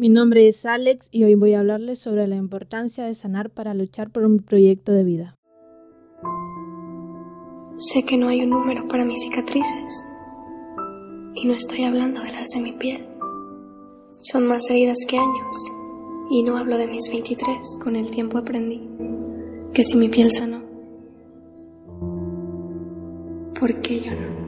Mi nombre es Alex y hoy voy a hablarles sobre la importancia de sanar para luchar por un proyecto de vida. Sé que no hay un número para mis cicatrices y no estoy hablando de las de mi piel. Son más heridas que años y no hablo de mis 23. Con el tiempo aprendí que si mi piel sanó, ¿por qué yo no?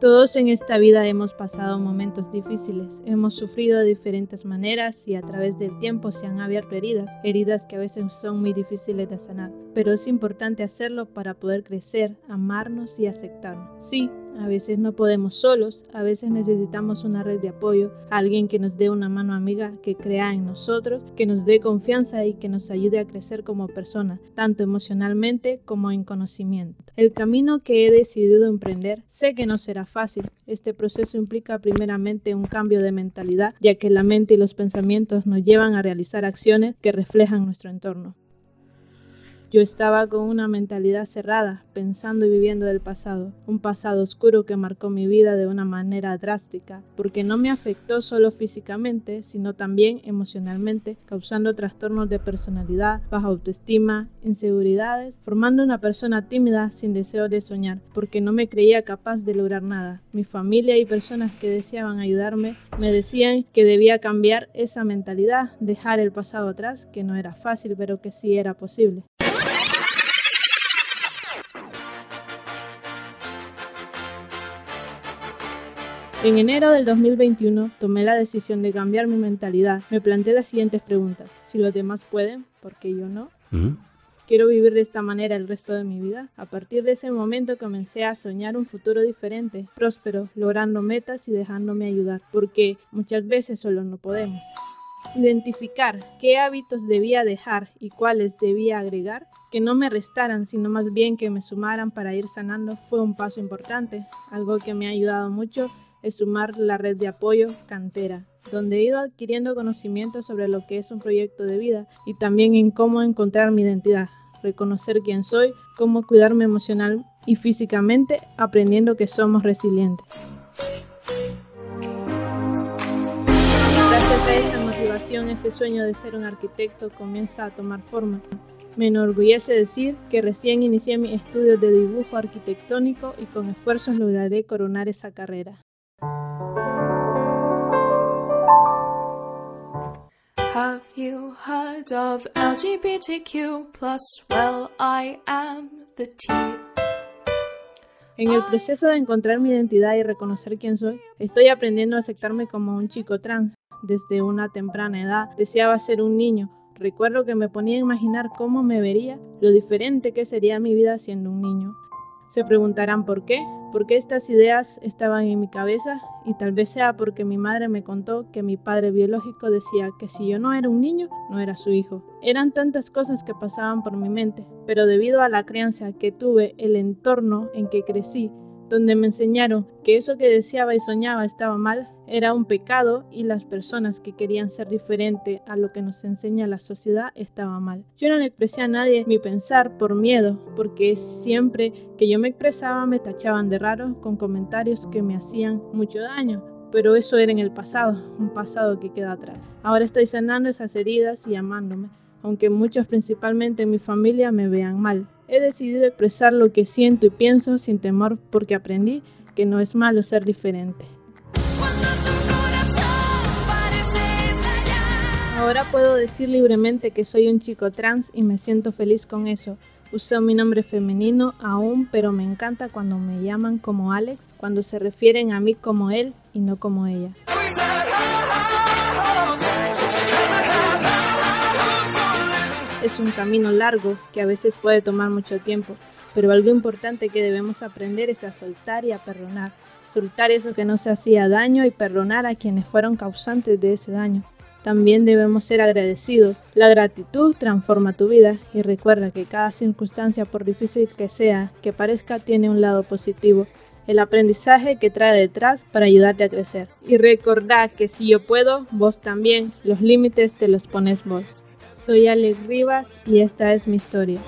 Todos en esta vida hemos pasado momentos difíciles, hemos sufrido de diferentes maneras y a través del tiempo se han abierto heridas, heridas que a veces son muy difíciles de sanar, pero es importante hacerlo para poder crecer, amarnos y aceptarnos. Sí, a veces no podemos solos, a veces necesitamos una red de apoyo, alguien que nos dé una mano amiga, que crea en nosotros, que nos dé confianza y que nos ayude a crecer como personas, tanto emocionalmente como en conocimiento. El camino que he decidido emprender sé que no será fácil. Este proceso implica primeramente un cambio de mentalidad, ya que la mente y los pensamientos nos llevan a realizar acciones que reflejan nuestro entorno. Yo estaba con una mentalidad cerrada, pensando y viviendo del pasado, un pasado oscuro que marcó mi vida de una manera drástica, porque no me afectó solo físicamente, sino también emocionalmente, causando trastornos de personalidad, baja autoestima, inseguridades, formando una persona tímida sin deseo de soñar, porque no me creía capaz de lograr nada. Mi familia y personas que deseaban ayudarme me decían que debía cambiar esa mentalidad, dejar el pasado atrás, que no era fácil, pero que sí era posible. En enero del 2021 tomé la decisión de cambiar mi mentalidad. Me planteé las siguientes preguntas. Si los demás pueden, ¿por qué yo no? ¿Mm? ¿Quiero vivir de esta manera el resto de mi vida? A partir de ese momento comencé a soñar un futuro diferente, próspero, logrando metas y dejándome ayudar, porque muchas veces solo no podemos. Identificar qué hábitos debía dejar y cuáles debía agregar, que no me restaran, sino más bien que me sumaran para ir sanando, fue un paso importante, algo que me ha ayudado mucho es sumar la red de apoyo Cantera, donde he ido adquiriendo conocimiento sobre lo que es un proyecto de vida y también en cómo encontrar mi identidad, reconocer quién soy, cómo cuidarme emocional y físicamente, aprendiendo que somos resilientes. Gracias a esa motivación, ese sueño de ser un arquitecto comienza a tomar forma. Me enorgullece decir que recién inicié mis estudios de dibujo arquitectónico y con esfuerzos lograré coronar esa carrera. Have you heard of LGBTQ Well, I am the T. En el proceso de encontrar mi identidad y reconocer quién soy, estoy aprendiendo a aceptarme como un chico trans. Desde una temprana edad deseaba ser un niño. Recuerdo que me ponía a imaginar cómo me vería, lo diferente que sería mi vida siendo un niño. Se preguntarán por qué, por qué estas ideas estaban en mi cabeza y tal vez sea porque mi madre me contó que mi padre biológico decía que si yo no era un niño, no era su hijo. Eran tantas cosas que pasaban por mi mente, pero debido a la crianza que tuve, el entorno en que crecí, donde me enseñaron que eso que deseaba y soñaba estaba mal, era un pecado y las personas que querían ser diferente a lo que nos enseña la sociedad estaba mal. Yo no le expresé a nadie mi pensar por miedo, porque siempre que yo me expresaba me tachaban de raro con comentarios que me hacían mucho daño, pero eso era en el pasado, un pasado que queda atrás. Ahora estoy sanando esas heridas y amándome, aunque muchos principalmente en mi familia me vean mal. He decidido expresar lo que siento y pienso sin temor porque aprendí que no es malo ser diferente. Ahora puedo decir libremente que soy un chico trans y me siento feliz con eso. Uso mi nombre femenino aún, pero me encanta cuando me llaman como Alex, cuando se refieren a mí como él y no como ella. Es un camino largo que a veces puede tomar mucho tiempo, pero algo importante que debemos aprender es a soltar y a perdonar. Soltar eso que no se hacía daño y perdonar a quienes fueron causantes de ese daño. También debemos ser agradecidos. La gratitud transforma tu vida y recuerda que cada circunstancia, por difícil que sea, que parezca, tiene un lado positivo. El aprendizaje que trae detrás para ayudarte a crecer. Y recordad que si yo puedo, vos también. Los límites te los pones vos. Soy Alex Rivas y esta es mi historia.